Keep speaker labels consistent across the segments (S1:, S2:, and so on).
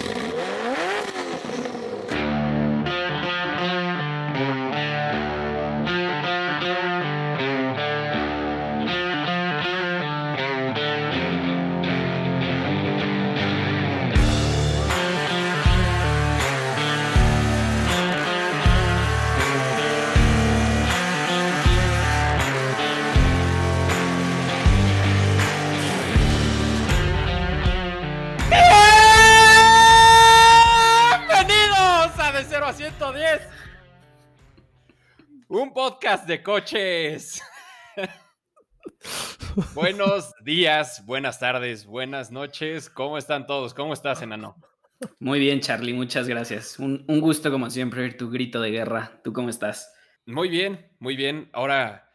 S1: Yeah. De coches. Buenos días, buenas tardes, buenas noches. ¿Cómo están todos? ¿Cómo estás, enano?
S2: Muy bien, Charlie, muchas gracias. Un, un gusto, como siempre, oír tu grito de guerra. ¿Tú cómo estás?
S1: Muy bien, muy bien. Ahora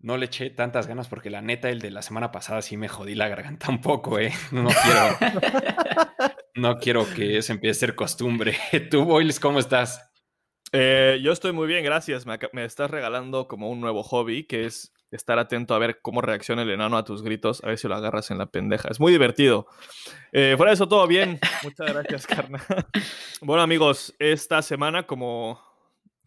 S1: no le eché tantas ganas porque la neta, el de la semana pasada sí me jodí la garganta un poco, ¿eh? No quiero, no quiero que eso empiece a ser costumbre. ¿Tú, Boyles, cómo estás?
S3: Eh, yo estoy muy bien, gracias. Me, me estás regalando como un nuevo hobby, que es estar atento a ver cómo reacciona el enano a tus gritos, a ver si lo agarras en la pendeja. Es muy divertido. Eh, fuera de eso, todo bien. Muchas gracias, carnal. bueno, amigos, esta semana, como,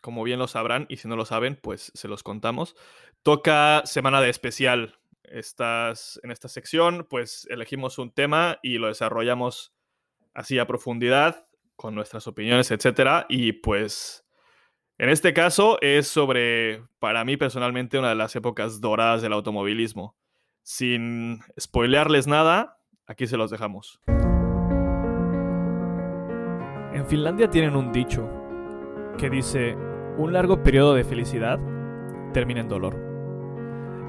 S3: como bien lo sabrán, y si no lo saben, pues se los contamos, toca semana de especial. Estas, en esta sección, pues elegimos un tema y lo desarrollamos así a profundidad, con nuestras opiniones, etcétera. Y pues en este caso es sobre, para mí personalmente, una de las épocas doradas del automovilismo. Sin spoilearles nada, aquí se los dejamos.
S4: En Finlandia tienen un dicho que dice, un largo periodo de felicidad termina en dolor.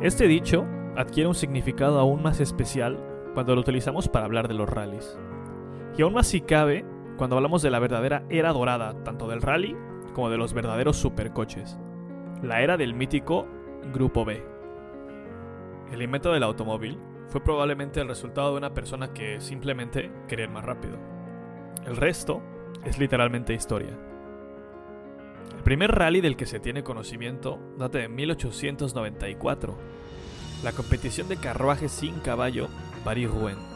S4: Este dicho adquiere un significado aún más especial cuando lo utilizamos para hablar de los rallies. Y aún más si cabe cuando hablamos de la verdadera era dorada, tanto del rally como de los verdaderos supercoches. La era del mítico Grupo B. El invento del automóvil fue probablemente el resultado de una persona que simplemente quería ir más rápido. El resto es literalmente historia. El primer rally del que se tiene conocimiento data de 1894, la competición de carruajes sin caballo Paris-Rouen.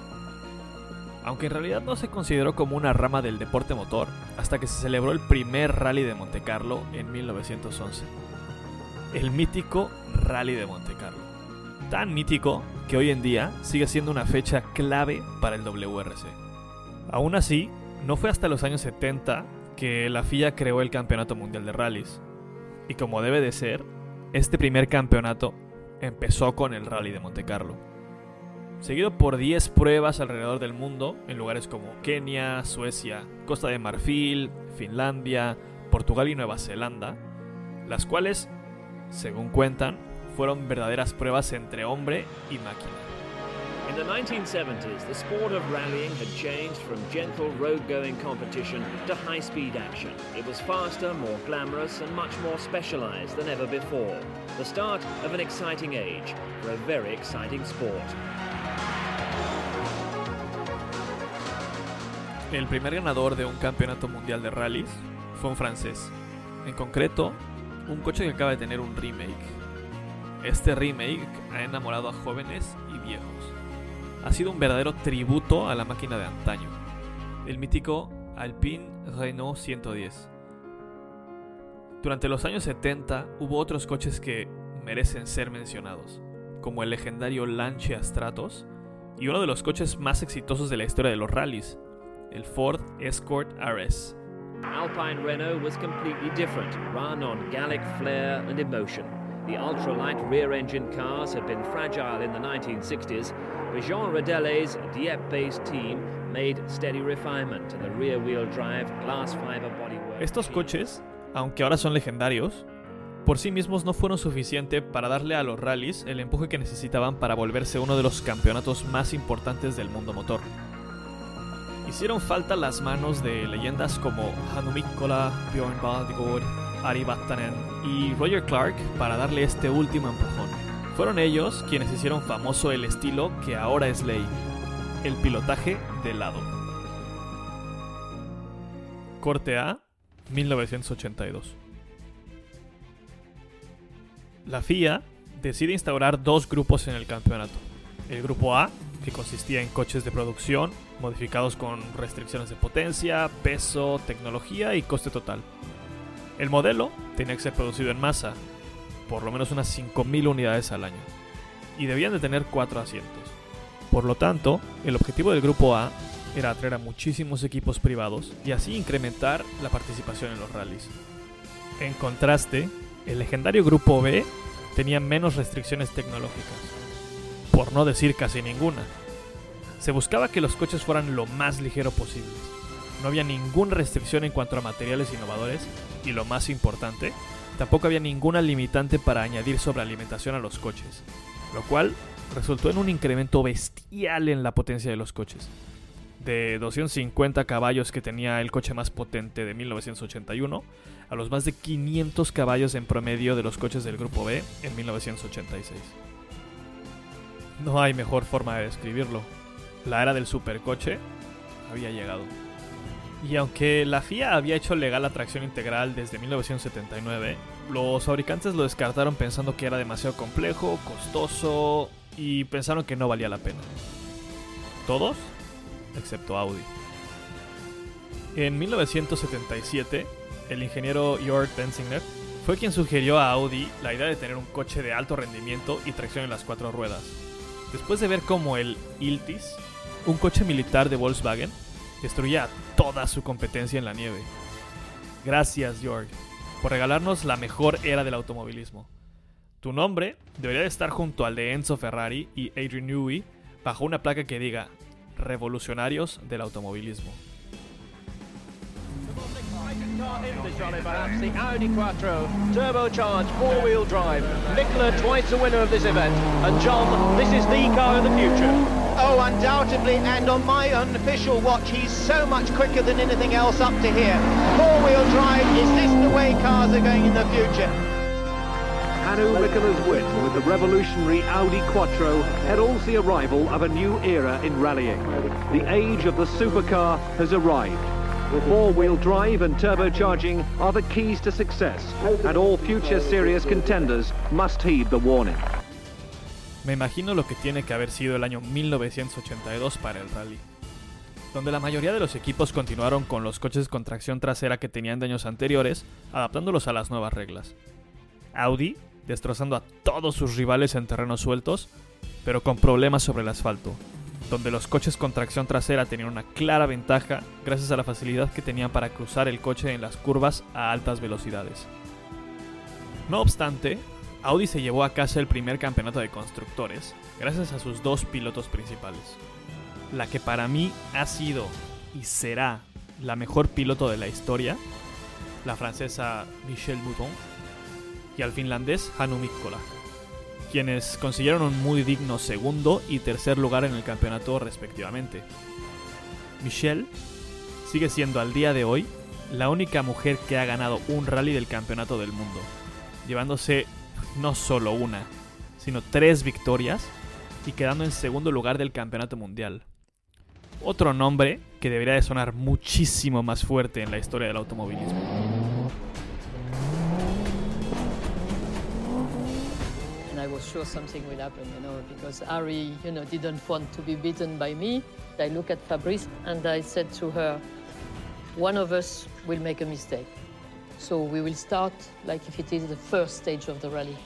S4: Aunque en realidad no se consideró como una rama del deporte motor hasta que se celebró el primer rally de Monte Carlo en 1911. El mítico Rally de Monte Carlo. Tan mítico que hoy en día sigue siendo una fecha clave para el WRC. Aún así, no fue hasta los años 70 que la FIA creó el Campeonato Mundial de Rallys. Y como debe de ser, este primer campeonato empezó con el Rally de Monte Carlo. Seguido por 10 pruebas alrededor del mundo, en lugares como Kenia, Suecia, Costa de Marfil, Finlandia, Portugal y Nueva Zelanda, las cuales, según cuentan, fueron verdaderas pruebas entre hombre y máquina.
S5: In the 1970s, the sport of rallying had changed from gentle road-going competition to high-speed action. It was faster, more glamorous, and much more specialized than ever before. The start of an exciting age for a very exciting sport.
S4: El primer ganador de un campeonato mundial de rallies fue un francés. En concreto, un coche que acaba de tener un remake. Este remake ha enamorado a jóvenes y viejos. Ha sido un verdadero tributo a la máquina de antaño. El mítico Alpine Renault 110. Durante los años 70 hubo otros coches que merecen ser mencionados, como el legendario Lancia Stratos y uno de los coches más exitosos de la historia de los rallies, el Ford Escort RS.
S5: Alpine Renault was completely different, run on Gallic flair and emotion. The ultralight rear-engine cars had been fragile in the 1960s, but Jean Rodellet's Dieppe-based team made steady refinement to the rear-wheel drive glass fiber bodywork.
S4: Estos coches, aunque ahora son legendarios, por sí mismos no fueron suficiente para darle a los rallies el empuje que necesitaban para volverse uno de los campeonatos más importantes del mundo motor. Hicieron falta las manos de leyendas como Hannu Mikkola, Björn Valdegård, Ari Vatanen y Roger Clark para darle este último empujón. Fueron ellos quienes hicieron famoso el estilo que ahora es ley, el pilotaje de lado. Corte A, 1982. La FIA decide instaurar dos grupos en el campeonato. El grupo A, que consistía en coches de producción, modificados con restricciones de potencia, peso, tecnología y coste total. El modelo tenía que ser producido en masa, por lo menos unas 5.000 unidades al año, y debían de tener 4 asientos. Por lo tanto, el objetivo del grupo A era atraer a muchísimos equipos privados y así incrementar la participación en los rallies. En contraste, el legendario grupo B tenía menos restricciones tecnológicas, por no decir casi ninguna. Se buscaba que los coches fueran lo más ligero posible. No había ninguna restricción en cuanto a materiales innovadores y lo más importante, tampoco había ninguna limitante para añadir sobrealimentación a los coches, lo cual resultó en un incremento bestial en la potencia de los coches. De 250 caballos que tenía el coche más potente de 1981 a los más de 500 caballos en promedio de los coches del Grupo B en 1986. No hay mejor forma de describirlo. La era del supercoche había llegado. Y aunque la FIA había hecho legal la tracción integral desde 1979, los fabricantes lo descartaron pensando que era demasiado complejo, costoso y pensaron que no valía la pena. Todos, excepto Audi. En 1977, el ingeniero Jörg Bensinger fue quien sugirió a Audi la idea de tener un coche de alto rendimiento y tracción en las cuatro ruedas. Después de ver cómo el Iltis, un coche militar de Volkswagen, destruía toda su competencia en la nieve. Gracias, Jörg, por regalarnos la mejor era del automovilismo. Tu nombre debería de estar junto al de Enzo Ferrari y Adrian Newey bajo una placa que diga Revolucionarios del automovilismo.
S5: In the Johnny Perhaps the Audi Quattro, turbocharged four-wheel drive. Nicola, twice the winner of this event. And John, this is the car of the future.
S6: Oh, undoubtedly, and on my unofficial watch, he's so much quicker than anything else up to here. Four-wheel drive, is this the way cars are going in the future?
S7: Hannu Mikola's win with the revolutionary Audi Quattro heralds the arrival of a new era in rallying. The age of the supercar has arrived. Four-wheel drive and turbocharging are the keys to success, and all future serious contenders must heed the warning.
S4: Me imagino lo que tiene que haber sido el año 1982 para el rally, donde la mayoría de los equipos continuaron con los coches con tracción trasera que tenían de años anteriores, adaptándolos a las nuevas reglas. Audi, destrozando a todos sus rivales en terrenos sueltos, pero con problemas sobre el asfalto, donde los coches con tracción trasera tenían una clara ventaja gracias a la facilidad que tenían para cruzar el coche en las curvas a altas velocidades. No obstante, Audi se llevó a casa el primer campeonato de constructores gracias a sus dos pilotos principales. La que para mí ha sido y será la mejor piloto de la historia, la francesa Michelle Mouton, y al finlandés Hannu Mikkola quienes consiguieron un muy digno segundo y tercer lugar en el campeonato respectivamente. Michelle sigue siendo al día de hoy la única mujer que ha ganado un rally del campeonato del mundo, llevándose no solo una, sino tres victorias y quedando en segundo lugar del campeonato mundial. Otro nombre que debería de sonar muchísimo más fuerte en la historia del automovilismo.
S8: Was sure something will happen, you know, because Harry, you know, didn't want to be beaten by me. I look at Fabrice and I said to her, one of us will make a mistake. So we will start like if it is the first stage of the rally.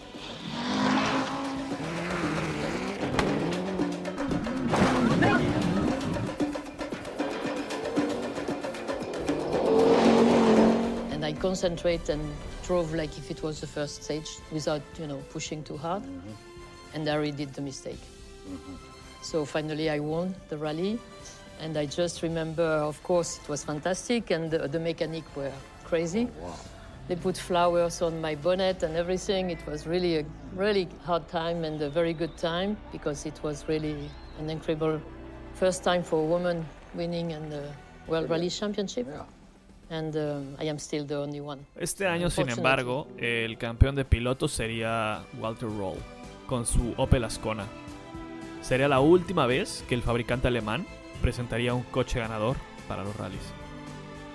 S8: And I concentrate and drove like if it was the first stage without, you know, pushing too hard. Mm-hmm. And Harry did the mistake. Mm-hmm. So finally I won the rally. And I just remember, of course, it was fantastic, and the, the mechanic were crazy. Oh, they put flowers on my bonnet and everything. It was really a really hard time and a very good time because it was really an incredible first time for a woman winning in the uh, World Rally Championship. And
S4: Este año, sin embargo, el campeón de pilotos sería Walter Roll, con su Opel Ascona. Sería la última vez que el fabricante alemán presentaría un coche ganador para los rallies.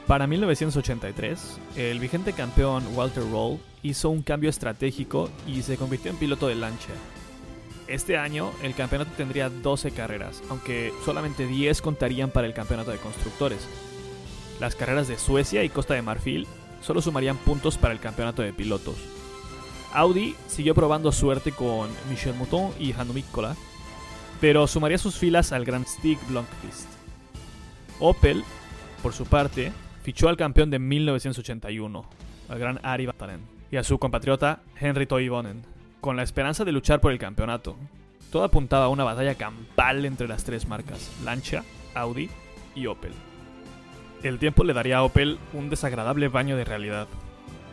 S4: Para 1983, el vigente campeón Walter Roll hizo un cambio estratégico y se convirtió en piloto de Lancia. Este año el campeonato tendría 12 carreras, aunque solamente 10 contarían para el campeonato de constructores. Las carreras de Suecia y Costa de Marfil solo sumarían puntos para el campeonato de pilotos. Audi siguió probando suerte con Michel Mouton y Hannu Mikkola, pero sumaría sus filas al Grand Stig Blomqvist. Opel, por su parte, fichó al campeón de 1981, al gran Ari Vatanen, y a su compatriota Henry Toivonen, con la esperanza de luchar por el campeonato. Todo apuntaba a una batalla campal entre las tres marcas, Lancia, Audi y Opel. El tiempo le daría a Opel un desagradable baño de realidad,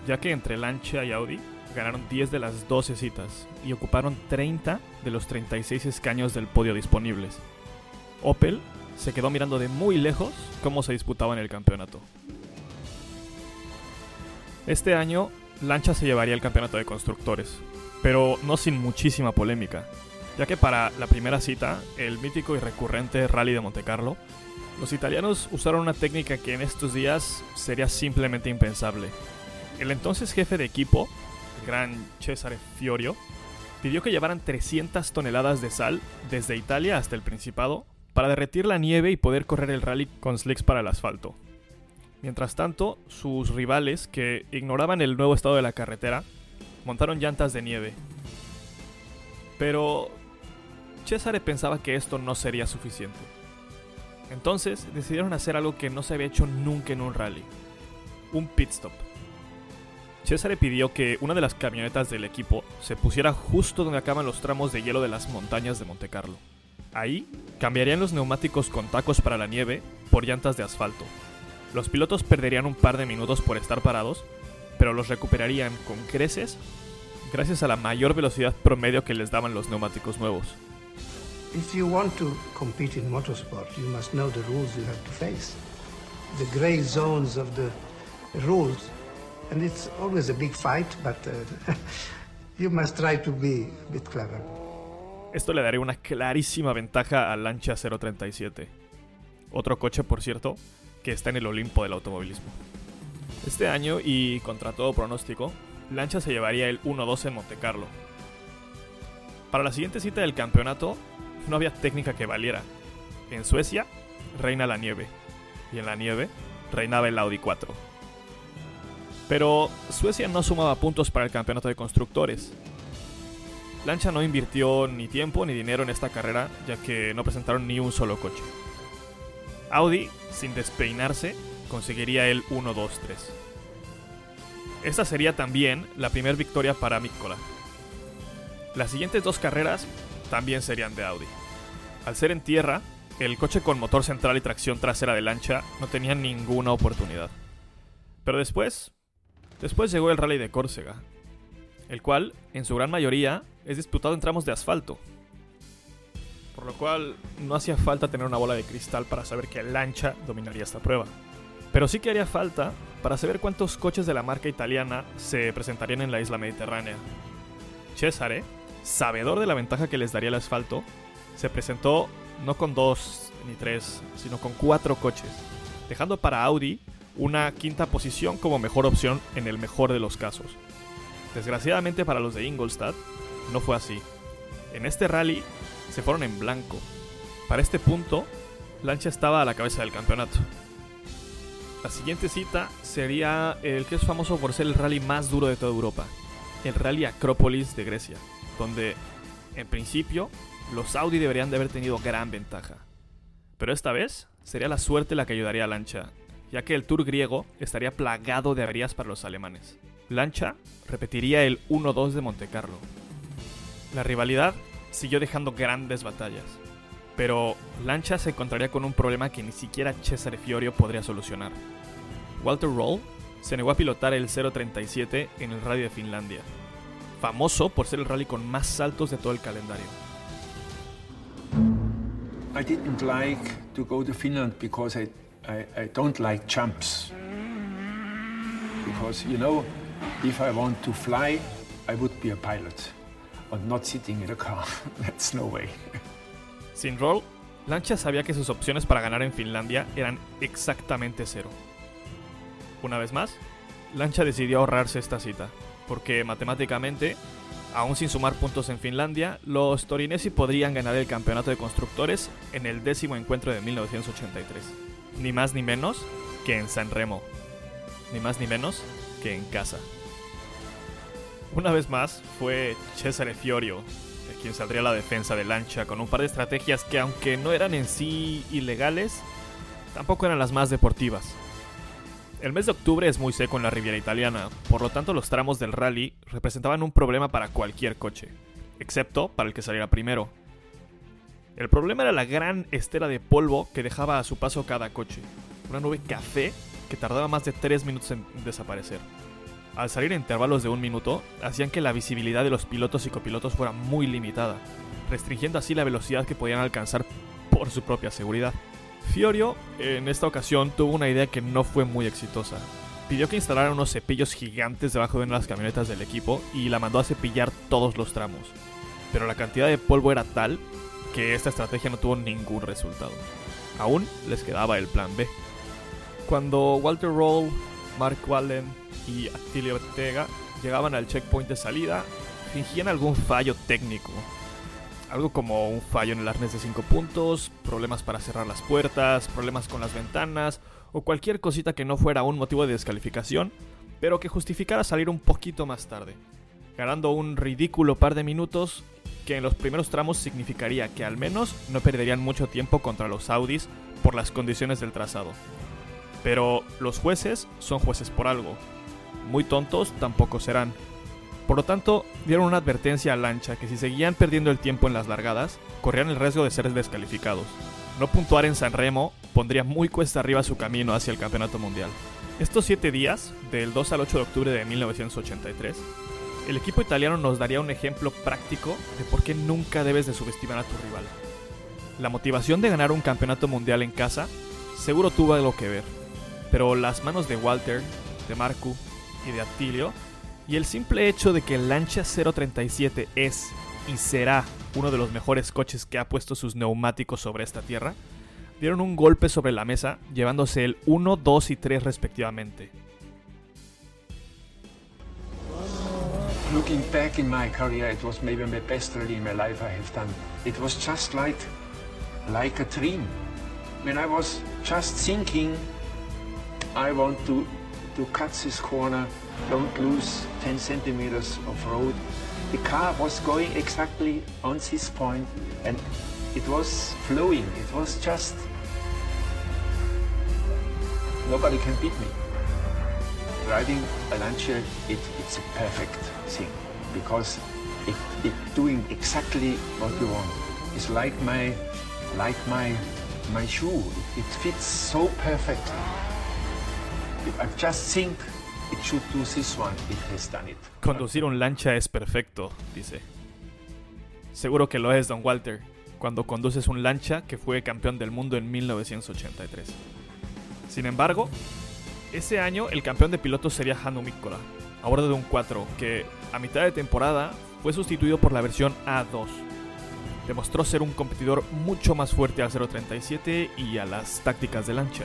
S4: ya que entre Lancia y Audi ganaron 10 de las 12 citas y ocuparon 30 de los 36 escaños del podio disponibles. Opel se quedó mirando de muy lejos cómo se disputaba en el campeonato. Este año, Lancia se llevaría el campeonato de constructores, pero no sin muchísima polémica, ya que para la primera cita, el mítico y recurrente Rally de Montecarlo, los italianos usaron una técnica que en estos días sería simplemente impensable. El entonces jefe de equipo, gran Cesare Fiorio, pidió que llevaran 300 toneladas de sal desde Italia hasta el Principado para derretir la nieve y poder correr el rally con slicks para el asfalto. Mientras tanto, sus rivales, que ignoraban el nuevo estado de la carretera, montaron llantas de nieve. Pero Cesare pensaba que esto no sería suficiente. Entonces decidieron hacer algo que no se había hecho nunca en un rally. Un pit stop. Cesare pidió que una de las camionetas del equipo se pusiera justo donde acaban los tramos de hielo de las montañas de Monte Carlo. Ahí cambiarían los neumáticos con tacos para la nieve por llantas de asfalto. Los pilotos perderían un par de minutos por estar parados, pero los recuperarían con creces gracias a la mayor velocidad promedio que les daban los neumáticos nuevos.
S9: If you want to compete in motorsport, you must know the rules you have to face, the gray zones of the rules, and it's always a big fight, but uh, you must try to be a bit clever.
S4: Esto le daría una clarísima ventaja al Lancia 037. Otro coche, por cierto, que está en el Olimpo del automovilismo. Este año, y contra todo pronóstico, Lancia se llevaría el 1-2 en Monte Carlo. Para la siguiente cita del campeonato, no había técnica que valiera. En Suecia, reina la nieve. Y en la nieve, reinaba el Audi 4. Pero Suecia no sumaba puntos para el campeonato de constructores. Lancia no invirtió ni tiempo ni dinero en esta carrera, ya que no presentaron ni un solo coche. Audi, sin despeinarse, conseguiría el 1-2-3. Esta sería también la primera victoria para Mikkola. Las siguientes dos carreras también serían de Audi. Al ser en tierra, el coche con motor central y tracción trasera de lancha no tenía ninguna oportunidad. Pero después, después llegó el Rally de Córcega, el cual, en su gran mayoría, es disputado en tramos de asfalto. Por lo cual, no hacía falta tener una bola de cristal para saber que Lancha dominaría esta prueba. Pero sí que haría falta para saber cuántos coches de la marca italiana se presentarían en la isla mediterránea. Cesare, sabedor de la ventaja que les daría el asfalto, se presentó no con dos ni tres, sino con cuatro coches, dejando para Audi una quinta posición como mejor opción en el mejor de los casos. Desgraciadamente para los de Ingolstadt, no fue así. En este rally se fueron en blanco. Para este punto, Lancia estaba a la cabeza del campeonato. La siguiente cita sería el que es famoso por ser el rally más duro de toda Europa, el Rally Acrópolis de Grecia, donde, en principio, los Audi deberían de haber tenido gran ventaja. Pero esta vez sería la suerte la que ayudaría a Lancia, ya que el Tour griego estaría plagado de averías para los alemanes. Lancia repetiría el 1-2 de Montecarlo. La rivalidad siguió dejando grandes batallas, pero Lancia se encontraría con un problema que ni siquiera Cesare Fiorio podría solucionar. Walter Roll se negó a pilotar el 037 en el Rally de Finlandia, famoso por ser el rally con más saltos de todo el calendario.
S10: I didn't like to go to Finland because I, I, I don't like jumps. Because, you know, if I want to fly, I would be a pilot and not sitting in a car. That's no way.
S4: Sin Roll, Lancia sabía que sus opciones para ganar en Finlandia eran exactamente cero. Una vez más, Lancia decidió ahorrarse esta cita, porque matemáticamente Aún sin sumar puntos en Finlandia, los torinesi podrían ganar el campeonato de constructores en el décimo encuentro de 1983. Ni más ni menos que en San Remo. Ni más ni menos que en casa. Una vez más fue Cesare Fiorio quien saldría a la defensa de Lancha con un par de estrategias que aunque no eran en sí ilegales, tampoco eran las más deportivas. El mes de octubre es muy seco en la Riviera Italiana, por lo tanto los tramos del rally representaban un problema para cualquier coche, excepto para el que saliera primero. El problema era la gran estela de polvo que dejaba a su paso cada coche, una nube café que tardaba más de 3 minutos en desaparecer al salir en intervalos de un minuto, hacían que la visibilidad de los pilotos y copilotos fuera muy limitada, restringiendo así la velocidad que podían alcanzar por su propia seguridad. Fiorio, en esta ocasión, tuvo una idea que no fue muy exitosa. Pidió que instalaran unos cepillos gigantes debajo de una de las camionetas del equipo y la mandó a cepillar todos los tramos. Pero la cantidad de polvo era tal que esta estrategia no tuvo ningún resultado. Aún les quedaba el plan B. Cuando Walter Roll, Mark Wallen y Attilio Ortega llegaban al checkpoint de salida, fingían algún fallo técnico. Algo como un fallo en el arnés de 5 puntos, problemas para cerrar las puertas, problemas con las ventanas o cualquier cosita que no fuera un motivo de descalificación, pero que justificara salir un poquito más tarde, ganando un ridículo par de minutos que en los primeros tramos significaría que al menos no perderían mucho tiempo contra los Audis por las condiciones del trazado. Pero los jueces son jueces por algo, muy tontos tampoco serán. Por lo tanto, dieron una advertencia a Lancha que si seguían perdiendo el tiempo en las largadas, corrían el riesgo de ser descalificados. No puntuar en San Remo pondría muy cuesta arriba su camino hacia el campeonato mundial. Estos siete días, del 2 al 8 de octubre de 1983, el equipo italiano nos daría un ejemplo práctico de por qué nunca debes de subestimar a tu rival. La motivación de ganar un campeonato mundial en casa seguro tuvo algo que ver, pero las manos de Walter, de Marcu y de Attilio, y el simple hecho de que el Lancia 037 es y será uno de los mejores coches que ha puesto sus neumáticos sobre esta tierra, dieron un golpe sobre la mesa, llevándose el 1, 2 y 3 respectivamente.
S10: Looking back in my career, it was maybe the best rally in my life I have done. It was just like, like a dream. When I was just thinking, I want to to cut this corner, don't lose 10 centimeters of road. The car was going exactly on this point and it was flowing. It was just, nobody can beat me. Driving a Lancia, it, it's a perfect thing because it, it doing exactly what you want. It's like my, like my, my shoe. It, it fits so perfectly.
S4: Conducir un lancha es perfecto, dice. Seguro que lo es, Don Walter, cuando conduces un lancha que fue campeón del mundo en 1983. Sin embargo, ese año el campeón de pilotos sería Hannu Mikkola, a bordo de un 4, que a mitad de temporada fue sustituido por la versión A2. Demostró ser un competidor mucho más fuerte al 037 y a las tácticas de lancha.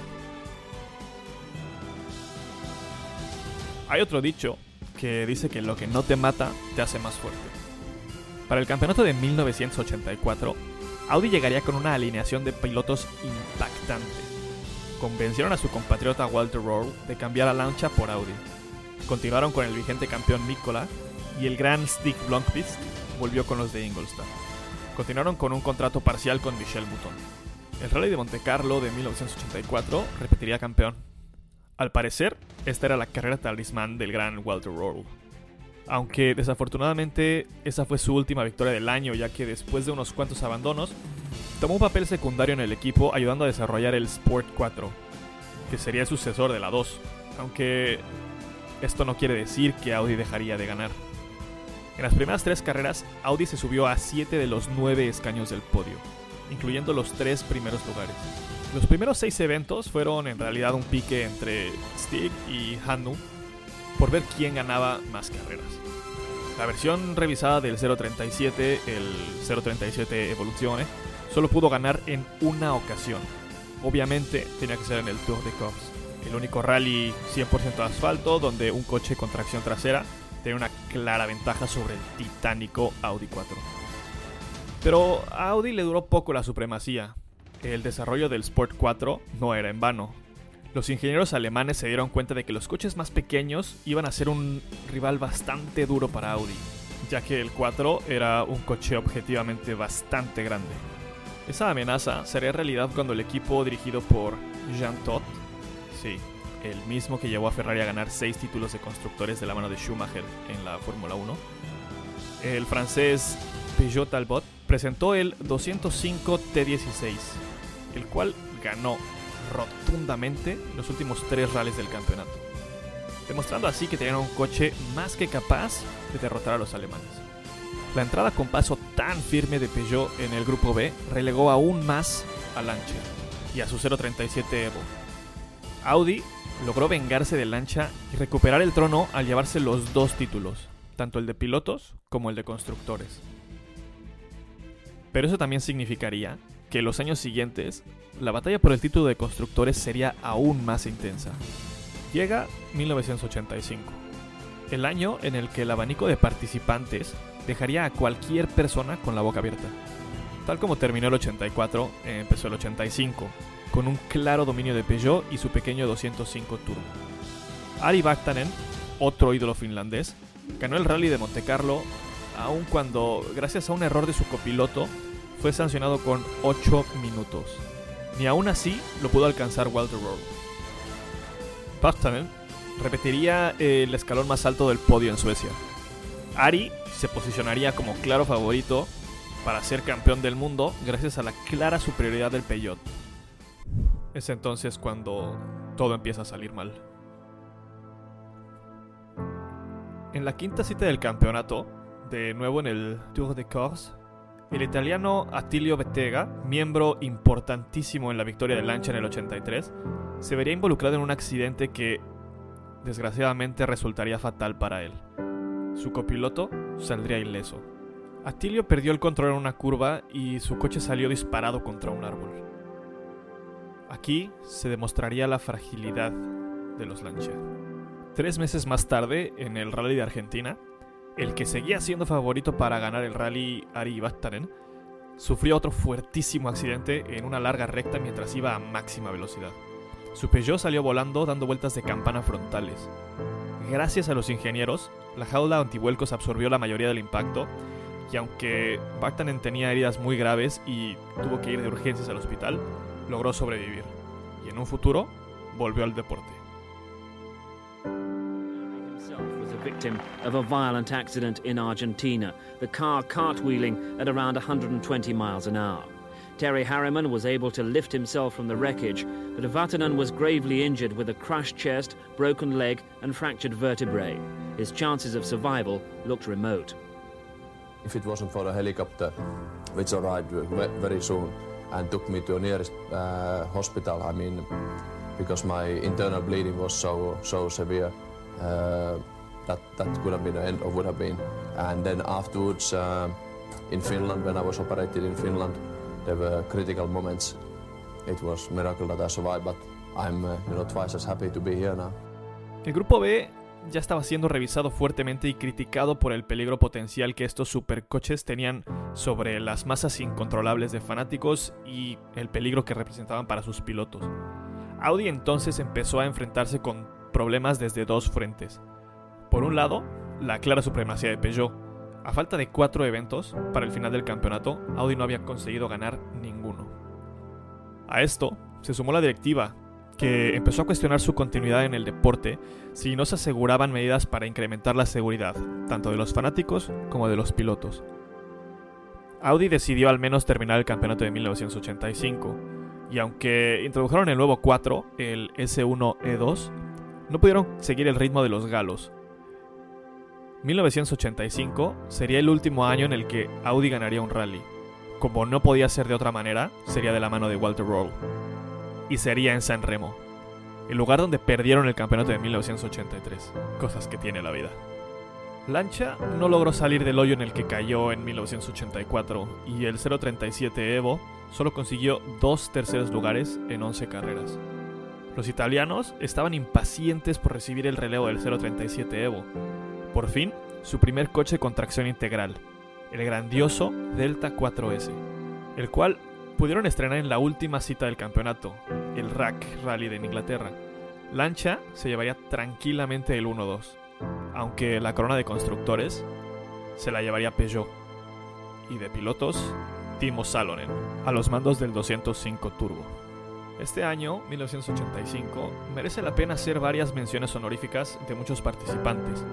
S4: Hay otro dicho que dice que lo que no te mata te hace más fuerte. Para el campeonato de 1984, Audi llegaría con una alineación de pilotos impactante. Convencieron a su compatriota Walter Rohr de cambiar a Lancia por Audi. Continuaron con el vigente campeón Nicola y el gran Stig Blomqvist volvió con los de Ingolstadt. Continuaron con un contrato parcial con Michel Bouton. El Rally de Monte Carlo de 1984 repetiría campeón, al parecer, esta era la carrera talismán del gran Walter Roll. Aunque desafortunadamente esa fue su última victoria del año, ya que después de unos cuantos abandonos, tomó un papel secundario en el equipo ayudando a desarrollar el Sport 4, que sería el sucesor de la 2, aunque esto no quiere decir que Audi dejaría de ganar. En las primeras tres carreras, Audi se subió a 7 de los 9 escaños del podio, incluyendo los tres primeros lugares. Los primeros seis eventos fueron en realidad un pique entre Stig y Hannu por ver quién ganaba más carreras. La versión revisada del 037, el 037 Evoluzione, solo pudo ganar en una ocasión. Obviamente tenía que ser en el Tour de Cops, el único rally 100% asfalto donde un coche con tracción trasera tenía una clara ventaja sobre el titánico Audi 4. Pero a Audi le duró poco la supremacía. El desarrollo del Sport 4 no era en vano. Los ingenieros alemanes se dieron cuenta de que los coches más pequeños iban a ser un rival bastante duro para Audi, ya que el 4 era un coche objetivamente bastante grande. Esa amenaza sería realidad cuando el equipo dirigido por Jean Todt, sí, el mismo que llevó a Ferrari a ganar 6 títulos de constructores de la mano de Schumacher en la Fórmula 1, el francés Peugeot Talbot presentó el 205 T16, el cual ganó rotundamente los últimos tres rallies del campeonato, demostrando así que tenían un coche más que capaz de derrotar a los alemanes. La entrada con paso tan firme de Peugeot en el grupo B relegó aún más a Lancia y a su 037 Evo. Audi logró vengarse de Lancia y recuperar el trono al llevarse los dos títulos, tanto el de pilotos como el de constructores. Pero eso también significaría que los años siguientes la batalla por el título de constructores sería aún más intensa. Llega 1985, el año en el que el abanico de participantes dejaría a cualquier persona con la boca abierta. Tal como terminó el 84, empezó el 85, con un claro dominio de Peugeot y su pequeño 205 Turbo. Ari Vaktanen, otro ídolo finlandés, ganó el rally de Monte Carlo, aun cuando, gracias a un error de su copiloto, fue sancionado con 8 minutos. Ni aún así lo pudo alcanzar Walter Roll. Vaktanen repetiría el escalón más alto del podio en Suecia. Ari se posicionaría como claro favorito para ser campeón del mundo gracias a la clara superioridad del Peugeot. Es entonces cuando todo empieza a salir mal. En la quinta cita del campeonato, de nuevo en el Tour de Corse, el italiano Attilio Bettega, miembro importantísimo en la victoria de Lancia en el 83, se vería involucrado en un accidente que desgraciadamente resultaría fatal para él. Su copiloto saldría ileso. Attilio perdió el control en una curva y su coche salió disparado contra un árbol. Aquí se demostraría la fragilidad de los Lancia. Tres meses más tarde, en el Rally de Argentina, el que seguía siendo favorito para ganar el rally Ari sufrió otro fuertísimo accidente en una larga recta mientras iba a máxima velocidad. Su Peugeot salió volando dando vueltas de campana frontales. Gracias a los ingenieros, la jaula antivuelcos absorbió la mayoría del impacto y aunque Vaktanen tenía heridas muy graves y tuvo que ir de urgencias al hospital, logró sobrevivir y en un futuro volvió al deporte.
S5: Victim of a violent accident in Argentina, the car cartwheeling at around 120 miles an hour. Terry Harriman was able to lift himself from the wreckage, but Vatanen was gravely injured with a crushed chest, broken leg, and fractured vertebrae. His chances of survival looked remote.
S11: If it wasn't for a helicopter, which arrived very soon and took me to the nearest uh, hospital, I mean, because my internal bleeding was so so severe. Uh, that that could have been the end of would have been. And then afterwards, uh, in Finland, when I was operated in Finland, there were critical moments. It was miracle that I survived, but I'm uh, you know twice as happy to be here now.
S4: El grupo B ya estaba siendo revisado fuertemente y criticado por el peligro potencial que estos supercoches tenían sobre las masas incontrolables de fanáticos y el peligro que representaban para sus pilotos. Audi entonces empezó a enfrentarse con problemas desde dos frentes. Por un lado, la clara supremacía de Peugeot. A falta de cuatro eventos para el final del campeonato, Audi no había conseguido ganar ninguno. A esto se sumó la directiva, que empezó a cuestionar su continuidad en el deporte si no se aseguraban medidas para incrementar la seguridad, tanto de los fanáticos como de los pilotos. Audi decidió al menos terminar el campeonato de 1985, y aunque introdujeron el nuevo 4, el S1E2, no pudieron seguir el ritmo de los galos, 1985 sería el último año en el que Audi ganaría un rally. Como no podía ser de otra manera, sería de la mano de Walter Roll. Y sería en San Remo, el lugar donde perdieron el campeonato de 1983. Cosas que tiene la vida. Lancha no logró salir del hoyo en el que cayó en 1984 y el 037 Evo solo consiguió dos terceros lugares en 11 carreras. Los italianos estaban impacientes por recibir el relevo del 037 Evo, Por fin, su primer coche con tracción integral, el grandioso Delta 4S, el cual pudieron estrenar en la última cita del campeonato, el Rack Rally de Inglaterra. Lancha se llevaría tranquilamente el 1-2, aunque la corona de constructores se la llevaría Peugeot. Y de pilotos, Timo Salonen, a los mandos del 205 Turbo. Este año, 1985, merece la pena hacer varias menciones honoríficas de muchos participantes,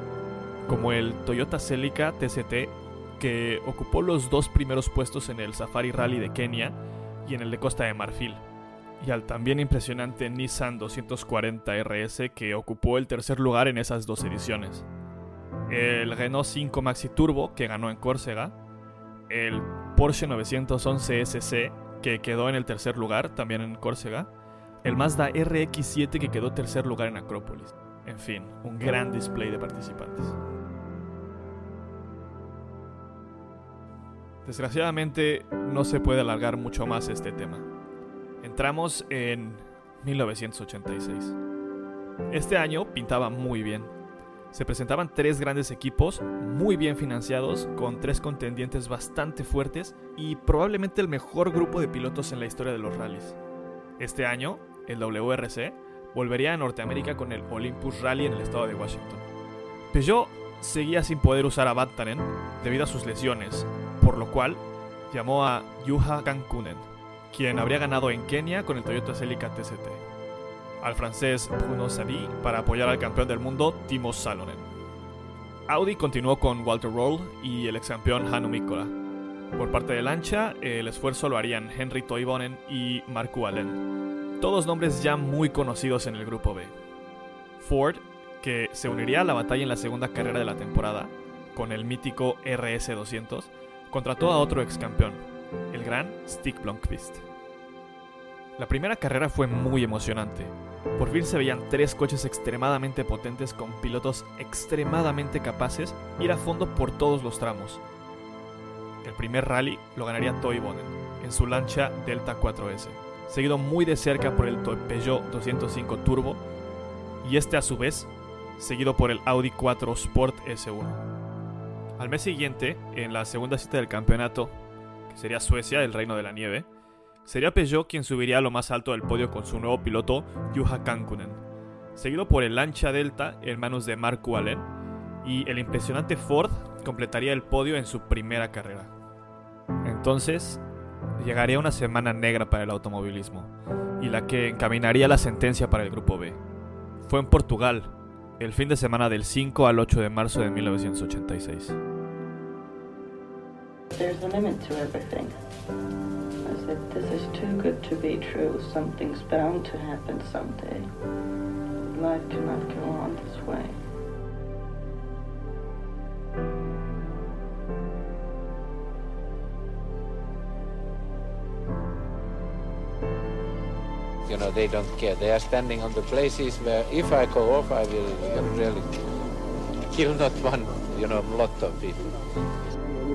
S4: como el Toyota Celica TCT, que ocupó los dos primeros puestos en el Safari Rally de Kenia y en el de Costa de Marfil, y al también impresionante Nissan 240 RS que ocupó el tercer lugar en esas dos ediciones, el Renault 5 Maxi Turbo que ganó en Córcega, el Porsche 911 SC que quedó en el tercer lugar también en Córcega, el Mazda RX7 que quedó tercer lugar en Acrópolis. En fin, un gran display de participantes. Desgraciadamente no se puede alargar mucho más este tema. Entramos en 1986. Este año pintaba muy bien. Se presentaban tres grandes equipos muy bien financiados, con tres contendientes bastante fuertes y probablemente el mejor grupo de pilotos en la historia de los rallies. Este año, el WRC volvería a Norteamérica con el Olympus Rally en el estado de Washington. Peugeot seguía sin poder usar a Vatanen debido a sus lesiones, por lo cual llamó a Juha Kankunen, quien habría ganado en Kenia con el Toyota Celica TCT, al francés Bruno Sadi para apoyar al campeón del mundo Timo Salonen. Audi continuó con Walter Roll y el ex campeón Hannu Mikkola. Por parte de Lancia, el esfuerzo lo harían Henry Toivonen y Marco Allen, todos nombres ya muy conocidos en el grupo B. Ford, que se uniría a la batalla en la segunda carrera de la temporada, con el mítico RS200, contrató a otro ex campeón, el gran Stig Blomqvist. La primera carrera fue muy emocionante. Por fin se veían tres coches extremadamente potentes con pilotos extremadamente capaces ir a fondo por todos los tramos. El primer rally lo ganaría Toivonen en su lancha Delta 4S, seguido muy de cerca por el Peugeot 205 Turbo y este a su vez seguido por el Audi 4 Sport S1. Al mes siguiente, en la segunda cita del campeonato, que sería Suecia, el reino de la nieve, sería Peugeot quien subiría a lo más alto del podio con su nuevo piloto, Juha Kankunen, seguido por el Lancia Delta en manos de Marco Allen, y el impresionante Ford completaría el podio en su primera carrera. Entonces, llegaría una semana negra para el automovilismo, y la que encaminaría la sentencia para el Grupo B. Fue en Portugal, el fin de semana del 5 al 8 de marzo de 1986.
S12: There's a limit to everything. I said, this is too good to be true. Something's bound to happen someday. Life cannot go on this way.
S13: You know, they don't care. They are standing on the places where if I go off, I will really kill not one, you know, lot of people.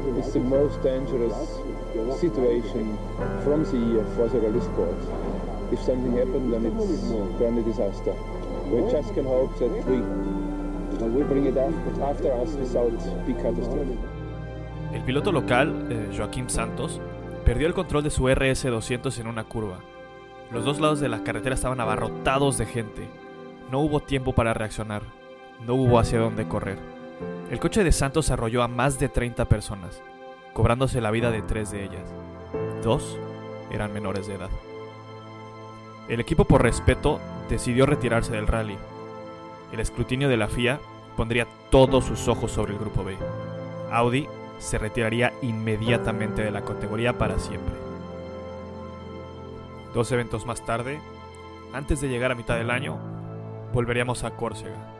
S14: It's the most dangerous situation from the year for the rally sport. If something happened, then it's then a disaster. We just can hope that we we bring it after us without big catastrophe.
S4: El piloto local, eh, Joaquim Santos, perdió el control de su RS200 en una curva. Los dos lados de la carretera estaban abarrotados de gente. No hubo tiempo para reaccionar. No hubo hacia dónde correr. El coche de Santos arrolló a más de 30 personas, cobrándose la vida de tres de ellas. Dos eran menores de edad. El equipo por respeto decidió retirarse del rally. El escrutinio de la FIA pondría todos sus ojos sobre el grupo B. Audi se retiraría inmediatamente de la categoría para siempre. Dos eventos más tarde, antes de llegar a mitad del año, volveríamos a Córcega.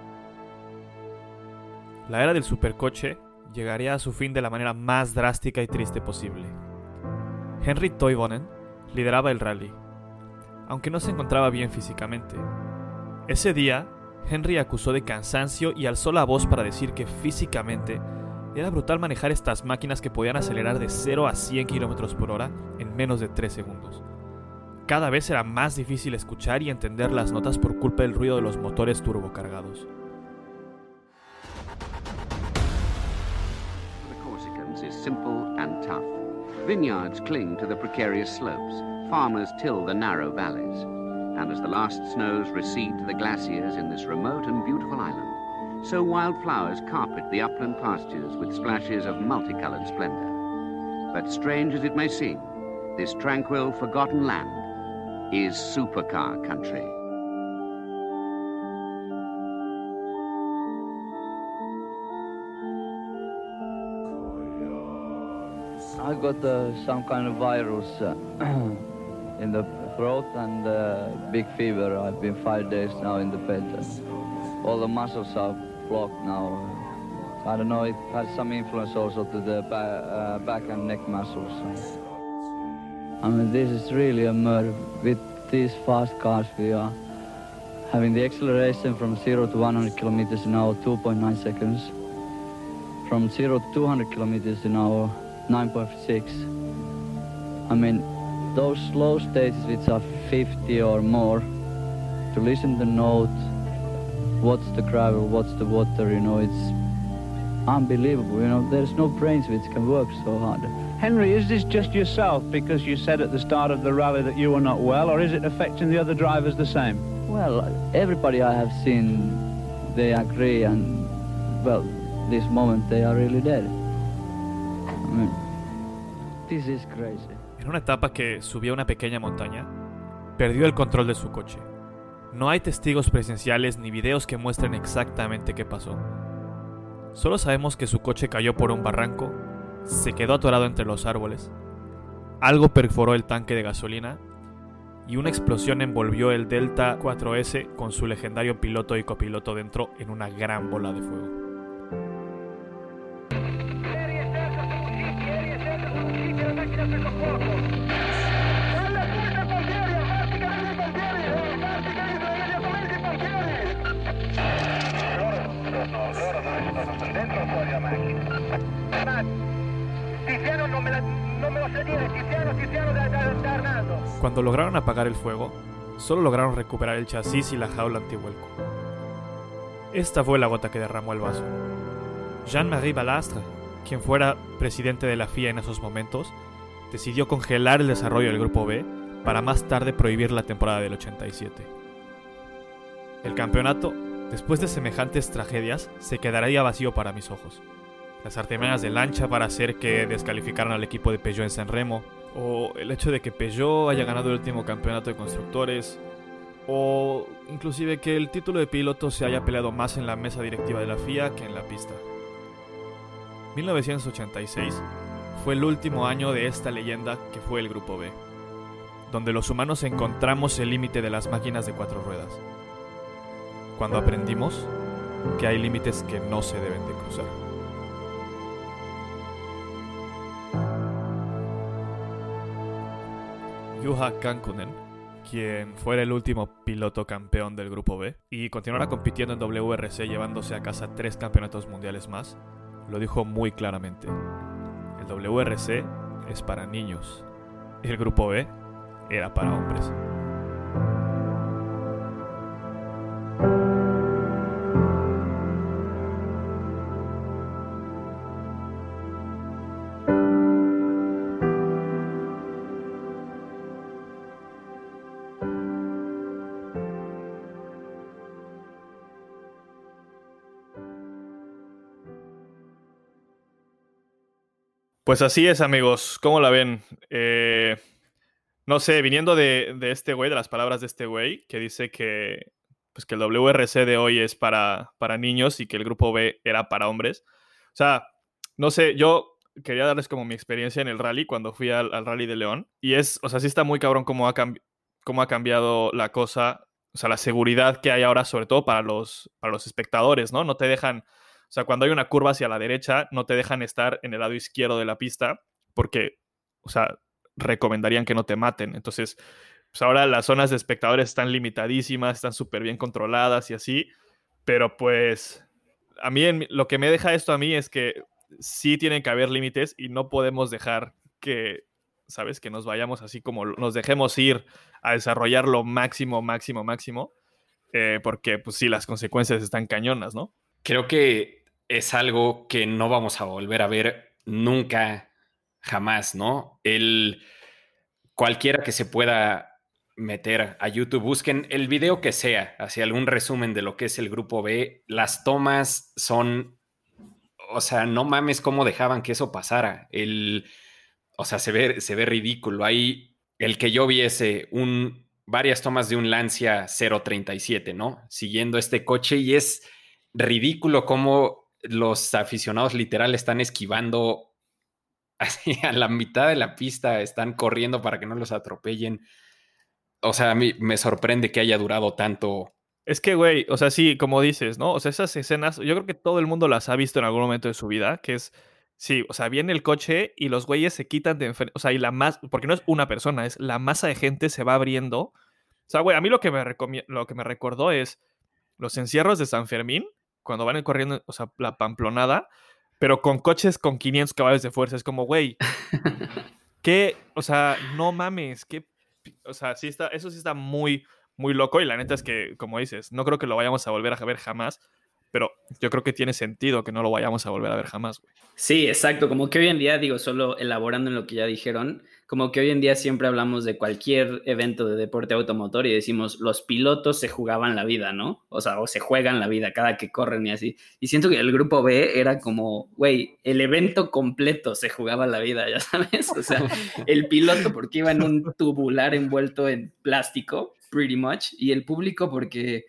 S4: La era del supercoche llegaría a su fin de la manera más drástica y triste posible. Henry Toivonen lideraba el rally, aunque no se encontraba bien físicamente. Ese día, Henry acusó de cansancio y alzó la voz para decir que físicamente era brutal manejar estas máquinas que podían acelerar de 0 a 100 km por hora en menos de 3 segundos. Cada vez era más difícil escuchar y entender las notas por culpa del ruido de los motores turbocargados.
S15: Simple and tough. Vineyards cling to the precarious slopes, farmers till the narrow valleys. And as the last snows recede to the glaciers in this remote and beautiful island, so wildflowers carpet the upland pastures with splashes of multicolored splendor. But strange as it may seem, this tranquil, forgotten land is supercar country.
S16: Got uh, some kind of virus uh, in the throat and uh, big fever. I've been five days now in the bed. All the muscles are blocked now. I don't know, it has some influence also to the ba uh, back and neck muscles. I mean, this is really a murder. With these fast cars, we are having the acceleration from 0 to 100 kilometers an hour, 2.9 seconds. From 0 to 200 kilometers an hour, 9.6. I mean, those slow stages which are 50 or more, to listen the note, what's the gravel, what's the water, you know, it's unbelievable. You know, there's no brains which can work so hard.
S17: Henry, is this just yourself because you said at the start of the rally that you were not well, or is it affecting the other drivers the same?
S16: Well, everybody I have seen, they agree, and well, this moment they are really dead.
S4: En una etapa que subía una pequeña montaña, perdió el control de su coche. No hay testigos presenciales ni videos que muestren exactamente qué pasó. Solo sabemos que su coche cayó por un barranco, se quedó atorado entre los árboles, algo perforó el tanque de gasolina y una explosión envolvió el Delta 4S con su legendario piloto y copiloto dentro en una gran bola de fuego. Cuando lograron apagar el fuego, solo lograron recuperar el chasis y la jaula antivuelco. Esta fue la gota que derramó el vaso. Jean-Marie Balastre, quien fuera presidente de la FIA en esos momentos, decidió congelar el desarrollo del Grupo B para más tarde prohibir la temporada del 87. El campeonato, después de semejantes tragedias, se quedaría vacío para mis ojos. Las artimañas de lancha para hacer que descalificaran al equipo de Peugeot en San Remo, o el hecho de que Peugeot haya ganado el último campeonato de constructores, o inclusive que el título de piloto se haya peleado más en la mesa directiva de la FIA que en la pista. 1986 fue el último año de esta leyenda que fue el Grupo B, donde los humanos encontramos el límite de las máquinas de cuatro ruedas, cuando aprendimos que hay límites que no se deben de cruzar. Juha Kankunen, quien fuera el último piloto campeón del Grupo B y continuará compitiendo en WRC llevándose a casa tres campeonatos mundiales más, lo dijo muy claramente. El WRC es para niños. El Grupo B era para hombres.
S3: Pues así es, amigos. ¿Cómo la ven? Eh, no sé, viniendo de, de este güey, de las palabras de este güey, que dice que, pues que el WRC de hoy es para, para niños y que el grupo B era para hombres. O sea, no sé, yo quería darles como mi experiencia en el rally cuando fui al, al rally de León. Y es, o sea, sí está muy cabrón cómo ha, cómo ha cambiado la cosa. O sea, la seguridad que hay ahora, sobre todo para los, para los espectadores, ¿no? No te dejan, sea, cuando hay una curva hacia la derecha, no te dejan estar en el lado izquierdo de la pista porque, o sea, recomendarían que no te maten. Entonces, pues ahora las zonas de espectadores están limitadísimas, están súper bien controladas y así. Pero pues, a mí lo que me deja esto a mí es que sí tienen que haber límites y no podemos dejar que, ¿sabes? Que nos vayamos así como nos dejemos ir a desarrollar lo máximo, máximo, máximo. eh, porque, pues sí, las consecuencias están cañonas, ¿no?
S1: Creo que es algo que no vamos a volver a ver nunca, jamás, ¿no? El cualquiera que se pueda meter a YouTube, busquen el video que sea, hacia algún resumen de lo que es el grupo B. Las tomas son, o sea, no mames cómo dejaban que eso pasara. El, o sea, se ve, se ve ridículo. Ahí, el que yo viese un, varias tomas de un Lancia 037, ¿no? Siguiendo este coche y es ridículo cómo los aficionados literal están esquivando así a la mitad de la pista, están corriendo para que no los atropellen o sea, a mí me sorprende que haya durado tanto.
S3: Es que, güey, o sea, sí, como dices, ¿no? O sea, esas escenas, yo creo que todo el mundo las ha visto en algún momento de su vida, que es, sí, o sea, viene el coche y los güeyes se quitan de enfrente, o sea, y la más, porque no es una persona, es la masa de gente se va abriendo. O sea, güey, a mí lo que me, lo que me recordó es los encierros de San Fermín, cuando van corriendo, o sea, la pamplonada, pero con coches con 500 caballos de fuerza. Es como, güey, ¿qué? O sea, no mames, qué o sea, sí está, eso sí está muy, muy loco y la neta es que, como dices, no creo que lo vayamos a volver a ver jamás, pero yo creo que tiene sentido que no lo vayamos a volver a ver jamás, güey.
S2: Sí, exacto, como que hoy en día, digo, solo elaborando en lo que ya dijeron, como que hoy en día siempre hablamos de cualquier evento de deporte automotor y decimos, los pilotos se jugaban la vida, ¿no? O sea, o se juegan la vida cada que corren y así. Y siento que el grupo B era como, güey, el evento completo se jugaba la vida, ya sabes. O sea, el piloto porque iba en un tubular envuelto en plástico, pretty much, y el público porque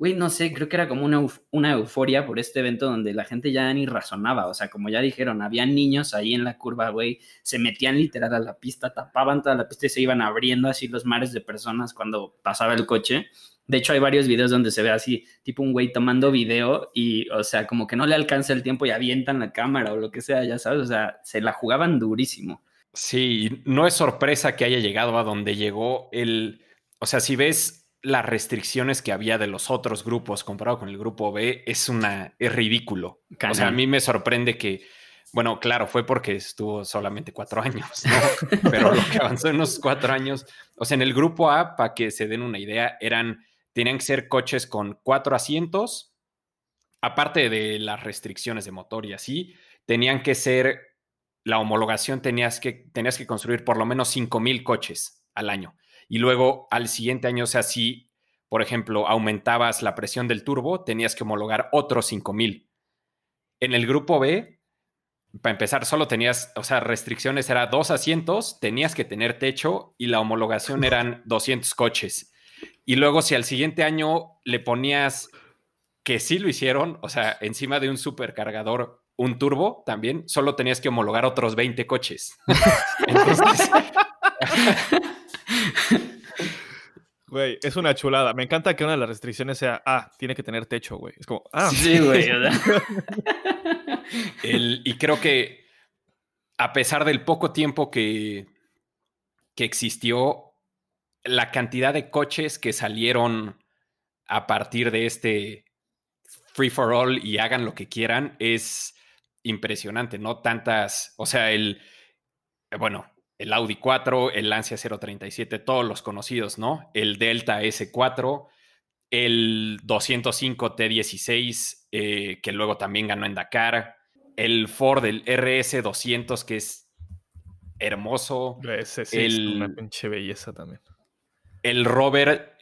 S2: güey, no sé, creo que era como una, una, euforia por este evento donde la gente ya ni razonaba, o sea, como ya dijeron, había niños ahí en la curva, güey, se metían literal a la pista, tapaban toda la pista y se iban abriendo así los mares de personas cuando pasaba el coche. De hecho, hay varios videos donde se ve así, tipo un güey tomando video y, o sea, como que no le alcanza el tiempo y avientan la cámara o lo que sea, ya sabes, o sea, se la jugaban durísimo.
S1: Sí, no es sorpresa que haya llegado a donde llegó el, o sea, si ves las restricciones que había de los otros grupos comparado con el grupo B es una es ridículo. O sea, a mí me sorprende que, bueno, claro, fue porque estuvo solamente cuatro años, ¿no? pero lo que avanzó en los cuatro años, o sea, en el grupo A, para que se den una idea, eran, tenían que ser coches con cuatro asientos, aparte de las restricciones de motor y así, tenían que ser, la homologación tenías que, tenías que construir por lo menos cinco mil coches al año y luego al siguiente año, o sea, si, por ejemplo, aumentabas la presión del turbo, tenías que homologar otros 5000. En el grupo B, para empezar, solo tenías, o sea, restricciones era dos asientos, tenías que tener techo y la homologación eran 200 coches. Y luego si al siguiente año le ponías que sí lo hicieron, o sea, encima de un supercargador, un turbo también, solo tenías que homologar otros 20 coches. Entonces,
S3: Güey, es una chulada. Me encanta que una de las restricciones sea, ah, tiene que tener techo, güey. Es como, ah.
S2: Sí, güey.
S1: y creo que a pesar del poco tiempo que, que existió, la cantidad de coches que salieron a partir de este free for all y hagan lo que quieran es impresionante, ¿no? Tantas, o sea, el, bueno, el Audi 4, el Lancia 037, todos los conocidos, ¿no? El Delta S4, el 205 T16, eh, que luego también ganó en Dakar, el Ford, el RS 200, que es hermoso.
S3: Ese sí es una pinche belleza también.
S1: El Rover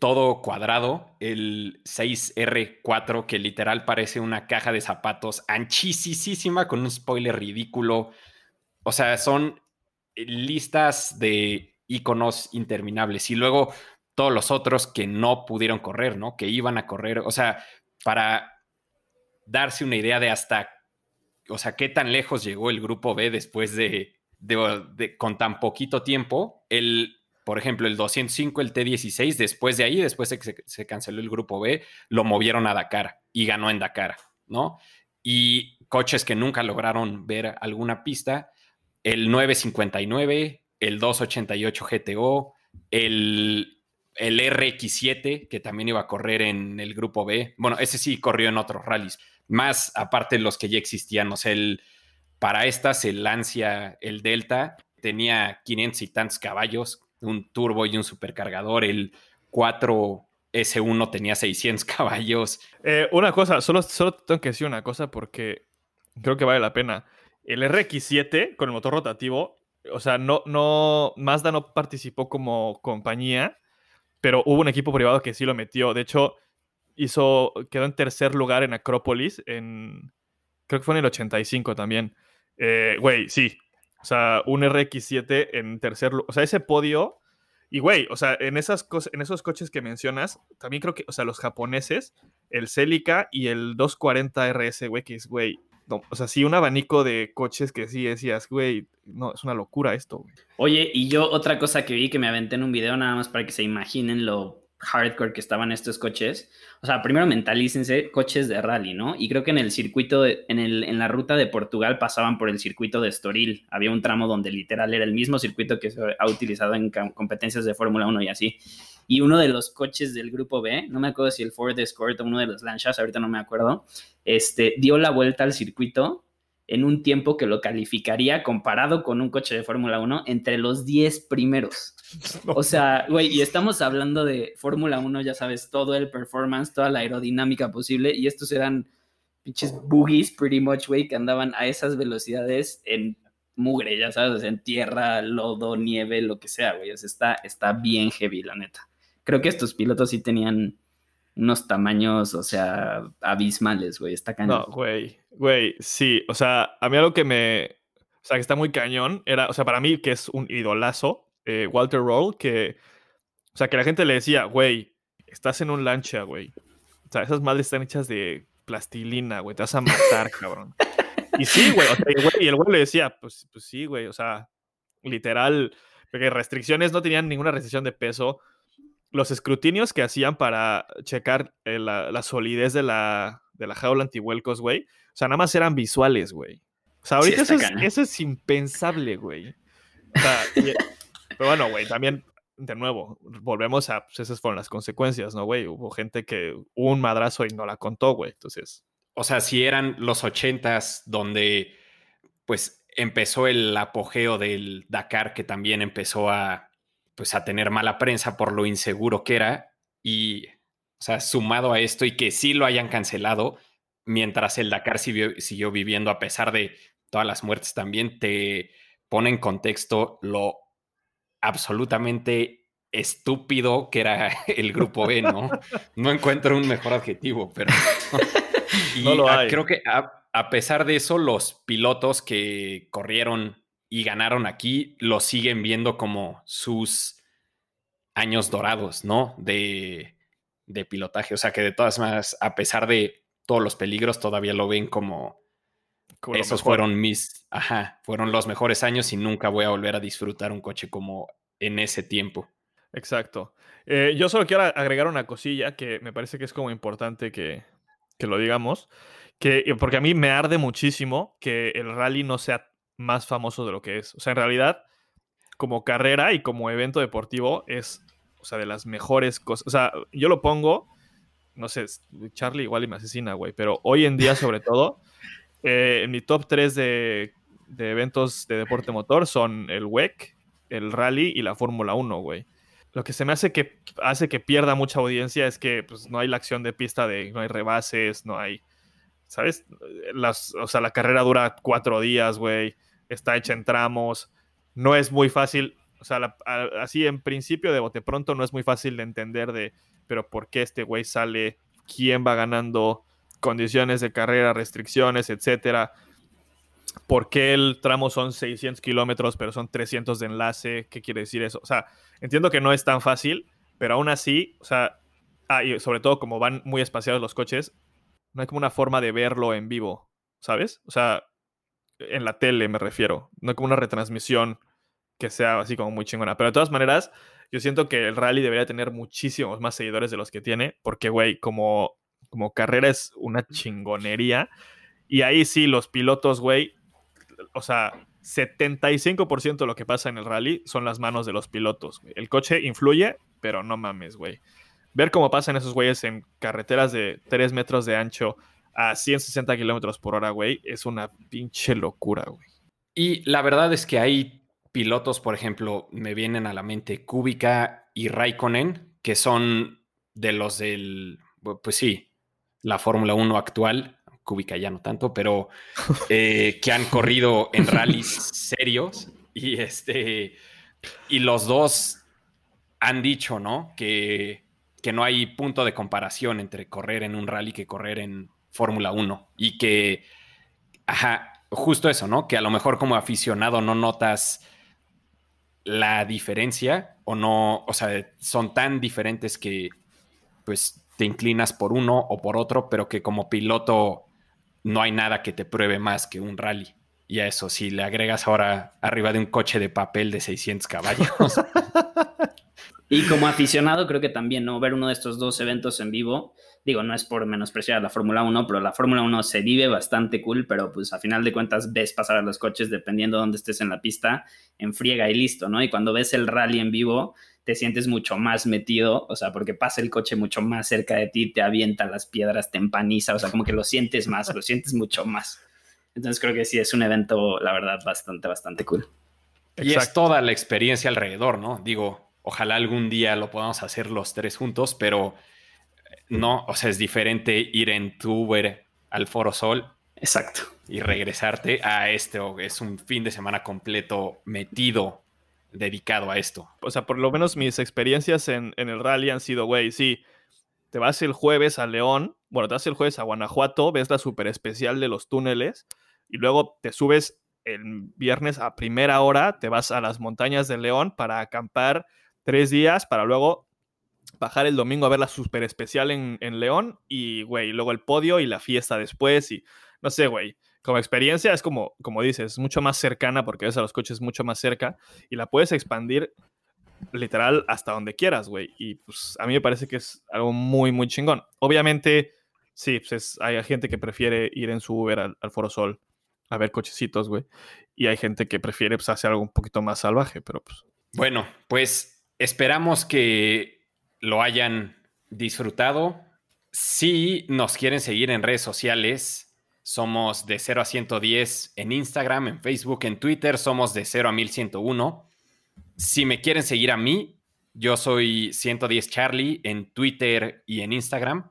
S1: todo cuadrado, el 6R4, que literal parece una caja de zapatos anchísima con un spoiler ridículo. O sea, son listas de iconos interminables y luego todos los otros que no pudieron correr, ¿no? Que iban a correr, o sea, para darse una idea de hasta, o sea, qué tan lejos llegó el grupo B después de, de, con tan poquito tiempo, el, por ejemplo, el 205, el T16, después de ahí, después de que se, se canceló el grupo B, lo movieron a Dakar y ganó en Dakar, ¿no? Y coches que nunca lograron ver alguna pista, el 959, el 288 GTO, el, el RX7, que también iba a correr en el grupo B. Bueno, ese sí corrió en otros rallies. Más aparte de los que ya existían, o sea, el, para estas, el Lancia, el Delta, tenía 500 y tantos caballos, un turbo y un supercargador. El 4S1 tenía 600 caballos.
S3: Eh, una cosa, solo, solo tengo que decir una cosa porque creo que vale la pena.
S4: El RX7 con el motor rotativo, o sea, no, no, Mazda no participó como compañía, pero hubo un equipo privado que sí lo metió. De hecho, hizo, quedó en tercer lugar en Acrópolis, en, creo que fue en el 85 también. Eh, Güey, sí. O sea, un RX7 en tercer lugar. O sea, ese podio. Y, güey, o sea, en, esas en esos coches que mencionas, también creo que, o sea, los japoneses, el Celica y el 240 RS, güey, que es, güey, no, o sea, sí, un abanico de coches que sí decías, güey, no, es una locura esto.
S2: Oye, y yo otra cosa que vi que me aventé en un video nada más para que se imaginen lo hardcore que estaban estos coches. O sea, primero mentalícense coches de rally, ¿no? Y creo que en el circuito, de- en, el, en la ruta de Portugal pasaban por el circuito de Estoril. Había un tramo donde literal era el mismo circuito que se ha utilizado en competencias de Fórmula 1 y así. Y uno de los coches del grupo B, no me acuerdo si el Ford Escort o uno de los Lancias, ahorita no me acuerdo, este, dio la vuelta al circuito en un tiempo que lo calificaría comparado con un coche de Fórmula 1 entre los 10 primeros. O sea, güey, y estamos hablando de Fórmula 1, ya sabes, todo el performance, toda la aerodinámica posible, y estos eran pinches boogies, pretty much, güey, que andaban a esas velocidades en mugre, ya sabes, en tierra, lodo, nieve, lo que sea, güey. O sea, está, está bien heavy, la neta. Creo que estos pilotos sí tenían unos tamaños, o sea, abismales, güey. Está cañón.
S4: No, güey, güey, sí, o sea, a mí algo que me, o sea, que está muy cañón, era, o sea, para mí que es un idolazo, eh, Walter Roll, que, o sea, que la gente le decía, güey, estás en un lancha, güey. O sea, esas madres están hechas de plastilina, güey, te vas a matar, cabrón. Y sí, güey, o sea, y, güey, y el güey le decía, pues, pues sí, güey, o sea, literal, porque restricciones no tenían ninguna restricción de peso. Los escrutinios que hacían para checar eh, la, la solidez de la, de la jaula antihuelcos, güey, o sea, nada más eran visuales, güey. O sea, ahorita eso, es,
S2: cañón.
S4: eso es impensable, güey. O sea, y- pero bueno, güey, también, de nuevo, volvemos a, pues esas fueron las consecuencias, ¿no, güey? Hubo gente que hubo un madrazo y no la contó, güey. Entonces,
S1: O sea, si eran los ochentas donde pues empezó el apogeo del Dakar que también empezó a pues a tener mala prensa por lo inseguro que era y o sea, sumado a esto y que sí lo hayan cancelado mientras el Dakar siguió, siguió viviendo a pesar de todas las muertes también te pone en contexto lo absolutamente estúpido que era el grupo B, ¿no? No encuentro un mejor adjetivo, pero y
S4: No lo
S1: a-
S4: hay.
S1: creo que a, a pesar de eso, los pilotos que corrieron y ganaron aquí lo siguen viendo como sus años dorados, ¿no? De, de pilotaje. O sea que de todas maneras, a pesar de todos los peligros, todavía lo ven como, esos fueron mis, ajá, fueron los mejores años y nunca voy a volver a disfrutar un coche como en ese tiempo.
S4: Exacto. Eh, yo solo quiero agregar una cosilla que me parece que es como importante que, que lo digamos, que, porque a mí me arde muchísimo que el rally no sea más famoso de lo que es. O sea, en realidad, como carrera y como evento deportivo, es, o sea, de las mejores cosas. O sea, yo lo pongo, no sé, Charlie igual y me asesina, güey, pero hoy en día, sobre todo, eh, en mi top 3 de, de eventos de deporte motor son el WEC, el rally y la Fórmula 1, güey. Lo que se me hace que hace que pierda mucha audiencia es que pues, no hay la acción de pista de no hay rebases, no hay, ¿sabes? Las, o sea, la carrera dura cuatro días, güey. Está hecha en tramos. No es muy fácil, o sea, la- así en principio de bote pronto no es muy fácil de entender de, pero ¿por qué este güey sale? ¿Quién va ganando? Condiciones de carrera, restricciones, etcétera. ¿Por qué el tramo son 600 kilómetros, pero son 300 de enlace? ¿Qué quiere decir eso? O sea, entiendo que no es tan fácil, pero aún así, o sea, ah, y sobre todo como van muy espaciados los coches, no hay como una forma de verlo en vivo, ¿sabes? O sea, en la tele me refiero, no como una retransmisión que sea así como muy chingona. Pero de todas maneras, yo siento que el rally debería tener muchísimos más seguidores de los que tiene, porque, güey, como, como carrera es una chingonería. Y ahí sí, los pilotos, güey, o sea, 75% de lo que pasa en el rally son las manos de los pilotos. El coche influye, pero no mames, güey. Ver cómo pasan esos güeyes en carreteras de 3 metros de ancho a 160 kilómetros por hora, güey, es una pinche locura, güey.
S1: Y la verdad es que hay pilotos, por ejemplo, me vienen a la mente Kubica y Raikkonen, que son de los del, pues sí, la Fórmula 1 actual, Kubica ya no tanto, pero eh, que han corrido en rallies serios y este y los dos han dicho, ¿no? Que, que no hay punto de comparación entre correr en un rally que correr en Fórmula 1 y que, ajá, justo eso, ¿no? Que a lo mejor como aficionado no notas la diferencia o no, o sea, son tan diferentes que pues te inclinas por uno o por otro, pero que como piloto no hay nada que te pruebe más que un rally. Y a eso, si le agregas ahora arriba de un coche de papel de 600 caballos.
S2: y como aficionado, creo que también, ¿no? Ver uno de estos dos eventos en vivo, digo, no es por menospreciar a la Fórmula 1, pero la Fórmula 1 se vive bastante cool, pero pues a final de cuentas ves pasar a los coches dependiendo de dónde estés en la pista, en friega y listo, ¿no? Y cuando ves el rally en vivo, te sientes mucho más metido, o sea, porque pasa el coche mucho más cerca de ti, te avienta las piedras, te empaniza, o sea, como que lo sientes más, lo sientes mucho más. Entonces creo que sí es un evento, la verdad, bastante, bastante cool.
S1: Y es toda la experiencia alrededor, ¿no? Digo, ojalá algún día lo podamos hacer los tres juntos, pero no, o sea, es diferente ir en tu Uber al Foro Sol.
S2: Exacto.
S1: Y regresarte a este, o es un fin de semana completo metido, dedicado a esto.
S4: O sea, por lo menos mis experiencias en, en el rally han sido, güey, sí, te vas el jueves a León, bueno, te vas el jueves a Guanajuato, ves la super especial de los túneles y luego te subes el viernes a primera hora, te vas a las montañas de León para acampar tres días, para luego bajar el domingo a ver la super especial en, León y, güey, luego el podio y la fiesta después y, no sé, güey, como experiencia es como, como dices, mucho más cercana porque ves a los coches mucho más cerca y la puedes expandir literal hasta donde quieras, güey. Y pues a mí me parece que es algo muy, muy chingón. Obviamente, sí, pues hay gente que prefiere ir en su Uber al, al Foro Sol a ver cochecitos, güey. Y hay gente que prefiere pues, hacer algo un poquito más salvaje, pero pues.
S1: Bueno, pues esperamos que lo hayan disfrutado. Si nos quieren seguir en redes sociales, somos de 0 a 110 en Instagram, en Facebook, en Twitter, somos de 0 a 1101. Si me quieren seguir a mí, yo soy 110 Charlie en Twitter y en Instagram.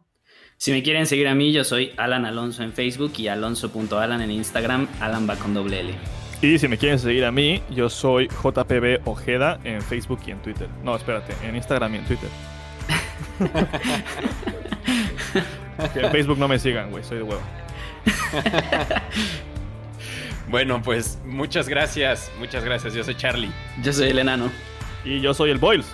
S2: Si me quieren seguir a mí, yo soy Alan Alonso en Facebook y alonso.alan en Instagram, Alan va con doble L.
S4: Y si me quieren seguir a mí, yo soy JPB Ojeda en Facebook y en Twitter. No, espérate, en Instagram y en Twitter. en Facebook no me sigan, güey, soy de huevo.
S1: bueno, pues muchas gracias, muchas gracias. Yo soy Charlie.
S2: Yo soy el enano.
S4: Y yo soy el Boils.